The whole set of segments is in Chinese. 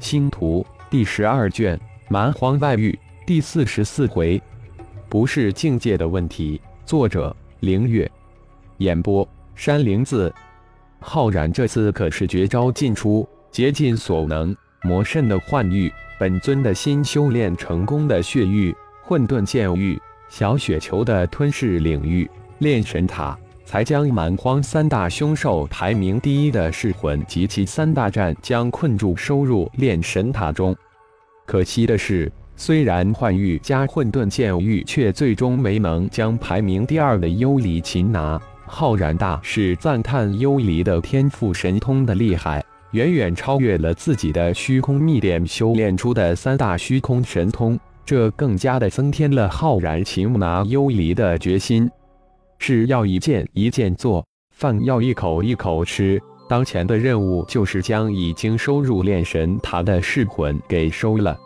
星图第十二卷蛮荒外域第四十四回，不是境界的问题。作者：凌月，演播：山灵子。浩然这次可是绝招尽出，竭尽所能。魔圣的幻域，本尊的新修炼成功的血域，混沌剑域，小雪球的吞噬领域，炼神塔。才将蛮荒三大凶兽排名第一的噬魂及其三大战将困住，收入炼神塔中。可惜的是，虽然幻域加混沌剑域，却最终没能将排名第二的幽离擒拿。浩然大是赞叹幽离的天赋神通的厉害，远远超越了自己的虚空秘典修炼出的三大虚空神通，这更加的增添了浩然擒拿幽离的决心。是要一件一件做，饭要一口一口吃。当前的任务就是将已经收入炼神塔的噬魂给收了。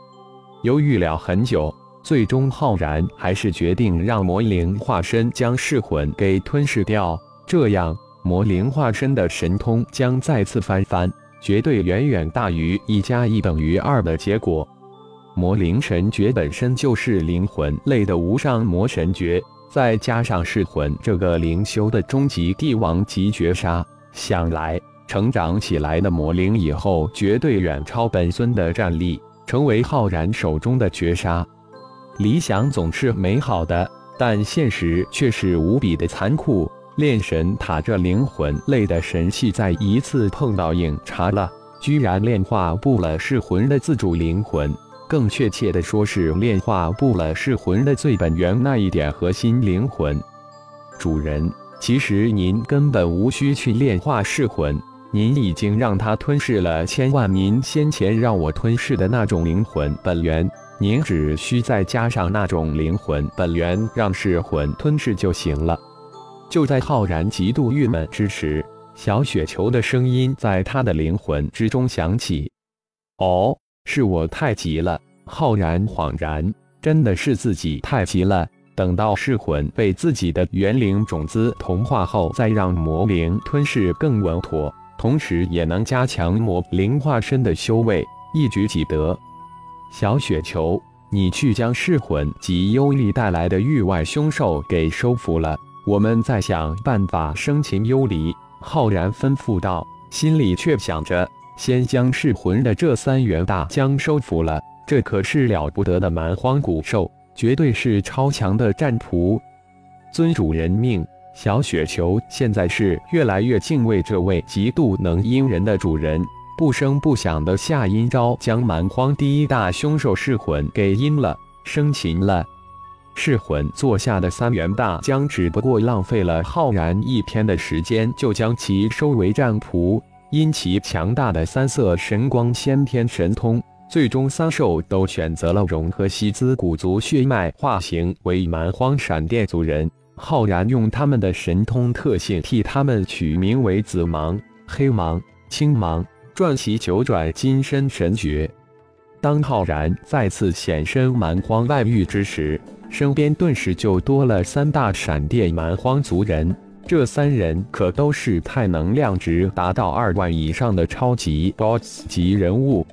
犹豫了很久，最终浩然还是决定让魔灵化身将噬魂给吞噬掉，这样魔灵化身的神通将再次翻番，绝对远远大于一加一等于二的结果。魔灵神诀本身就是灵魂类的无上魔神诀。再加上噬魂这个灵修的终极帝王级绝杀，想来成长起来的魔灵以后绝对远超本尊的战力，成为浩然手中的绝杀。理想总是美好的，但现实却是无比的残酷。炼神塔这灵魂类的神器，在一次碰到硬茬了，居然炼化不了噬魂的自主灵魂。更确切的说，是炼化不了噬魂的最本源那一点核心灵魂。主人，其实您根本无需去炼化噬魂，您已经让它吞噬了千万您先前让我吞噬的那种灵魂本源，您只需再加上那种灵魂本源，让噬魂吞噬就行了。就在浩然极度郁闷之时，小雪球的声音在他的灵魂之中响起：“哦。”是我太急了，浩然恍然，真的是自己太急了。等到噬魂被自己的元灵种子同化后，再让魔灵吞噬更稳妥，同时也能加强魔灵化身的修为，一举几得。小雪球，你去将噬魂及幽离带来的域外凶兽给收服了，我们再想办法生擒幽离。浩然吩咐道，心里却想着。先将噬魂的这三员大将收服了，这可是了不得的蛮荒古兽，绝对是超强的战仆。尊主人命，小雪球现在是越来越敬畏这位极度能阴人的主人，不声不响的下阴招，将蛮荒第一大凶兽噬魂给阴了，生擒了。噬魂坐下的三员大将，只不过浪费了浩然一天的时间，就将其收为战仆。因其强大的三色神光先天神通，最终三兽都选择了融合西兹古族血脉，化形为蛮荒闪电族人。浩然用他们的神通特性替他们取名为紫芒、黑芒、青芒，撰其九转金身神诀。当浩然再次显身蛮荒外域之时，身边顿时就多了三大闪电蛮荒族人。这三人可都是太能量值达到二万以上的超级 BOSS 级人物。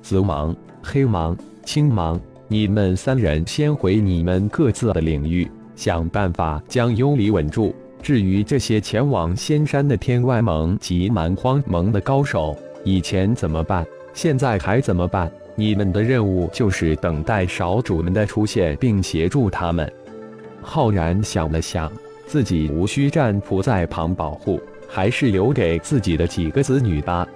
紫芒、黑芒、青芒，你们三人先回你们各自的领域，想办法将幽离稳住。至于这些前往仙山的天外盟及蛮荒盟的高手，以前怎么办？现在还怎么办？你们的任务就是等待少主们的出现，并协助他们。浩然想了想。自己无需战仆在旁保护，还是留给自己的几个子女吧。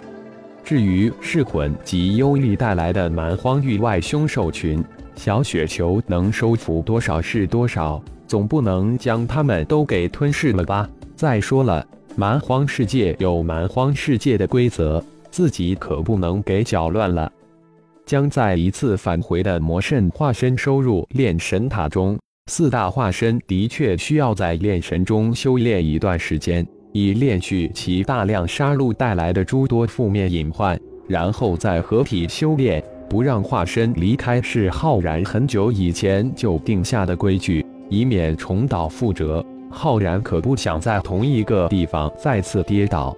至于噬魂及幽力带来的蛮荒域外凶兽群，小雪球能收服多少是多少，总不能将他们都给吞噬了吧？再说了，蛮荒世界有蛮荒世界的规则，自己可不能给搅乱了。将再一次返回的魔圣化身收入炼神塔中。四大化身的确需要在炼神中修炼一段时间，以炼去其大量杀戮带来的诸多负面隐患，然后再合体修炼。不让化身离开是浩然很久以前就定下的规矩，以免重蹈覆辙。浩然可不想在同一个地方再次跌倒。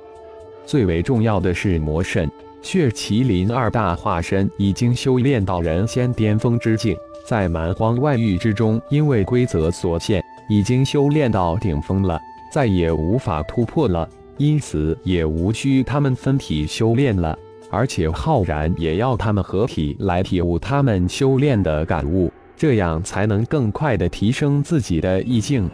最为重要的是魔圣，血麒麟二大化身已经修炼到人仙巅峰之境，在蛮荒外域之中，因为规则所限，已经修炼到顶峰了，再也无法突破了。因此，也无需他们分体修炼了。而且，浩然也要他们合体来体悟他们修炼的感悟，这样才能更快的提升自己的意境。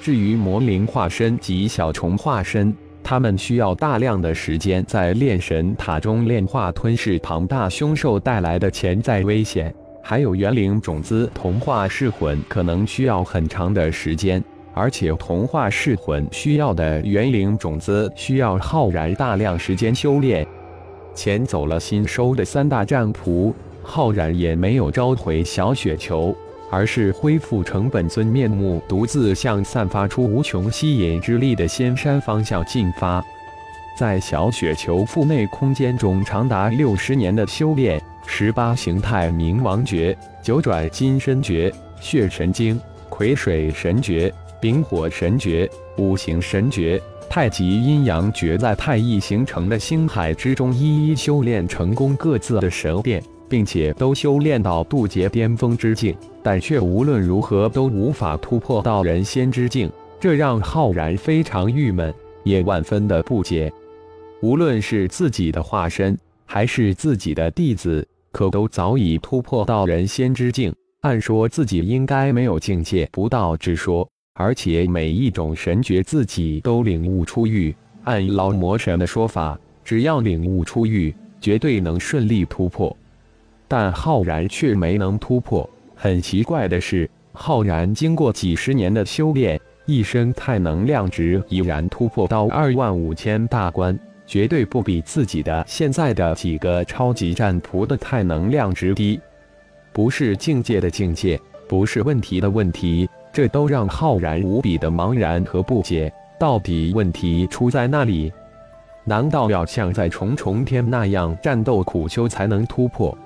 至于魔灵化身及小虫化身，他们需要大量的时间在炼神塔中炼化，吞噬庞大凶兽带来的潜在危险。还有元灵种子同化噬魂，可能需要很长的时间，而且同化噬魂需要的元灵种子需要浩然大量时间修炼。遣走了新收的三大战仆，浩然也没有召回小雪球，而是恢复成本尊面目，独自向散发出无穷吸引之力的仙山方向进发。在小雪球腹内空间中，长达六十年的修炼，十八形态冥王诀、九转金身诀、血神经、癸水神诀、丙火神诀、五行神诀、太极阴阳诀，在太一形成的星海之中一一修炼成功各自的神殿。并且都修炼到渡劫巅峰之境，但却无论如何都无法突破到人仙之境，这让浩然非常郁闷，也万分的不解。无论是自己的化身，还是自己的弟子，可都早已突破到人仙之境。按说自己应该没有境界不到之说，而且每一种神诀自己都领悟出狱。按老魔神的说法，只要领悟出狱，绝对能顺利突破。但浩然却没能突破。很奇怪的是，浩然经过几十年的修炼，一身太能量值已然突破到二万五千大关，绝对不比自己的现在的几个超级战仆的太能量值低。不是境界的境界，不是问题的问题，这都让浩然无比的茫然和不解。到底问题出在哪里？难道要像在重重天那样战斗苦修才能突破？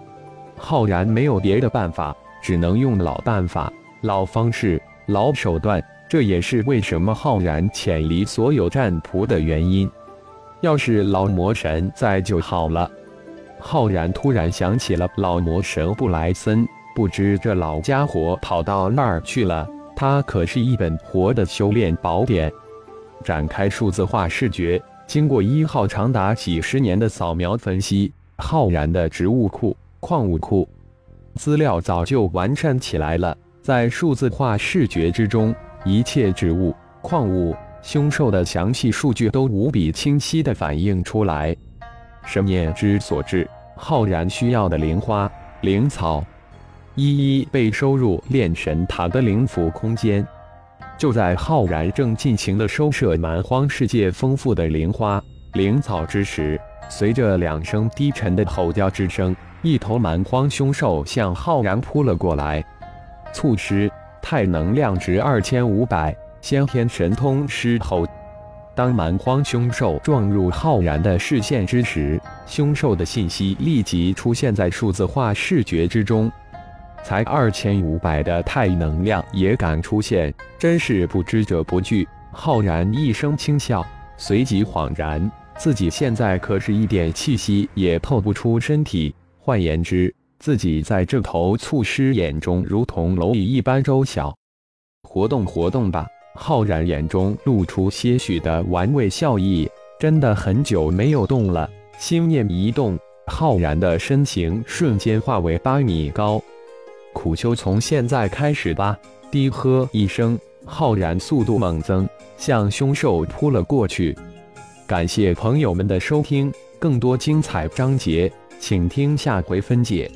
浩然没有别的办法，只能用老办法、老方式、老手段。这也是为什么浩然潜离所有战仆的原因。要是老魔神在就好了。浩然突然想起了老魔神布莱森，不知这老家伙跑到那儿去了。他可是一本活的修炼宝典。展开数字化视觉，经过一号长达几十年的扫描分析，浩然的植物库。矿物库资料早就完善起来了，在数字化视觉之中，一切植物、矿物、凶兽的详细数据都无比清晰地反映出来。神念之所至，浩然需要的灵花、灵草，一一被收入炼神塔的灵府空间。就在浩然正尽情地收摄蛮荒世界丰富的灵花、灵草之时，随着两声低沉的吼叫之声。一头蛮荒凶兽向浩然扑了过来，促施太能量值二千五百，先天神通狮吼。当蛮荒凶兽撞入浩然的视线之时，凶兽的信息立即出现在数字化视觉之中。才二千五百的太能量也敢出现，真是不知者不惧。浩然一声轻笑，随即恍然，自己现在可是一点气息也透不出身体。换言之，自己在这头促狮眼中如同蝼蚁一般周小。活动活动吧！浩然眼中露出些许的玩味笑意。真的很久没有动了。心念一动，浩然的身形瞬间化为八米高。苦修从现在开始吧！低喝一声，浩然速度猛增，向凶兽扑了过去。感谢朋友们的收听，更多精彩章节。请听下回分解。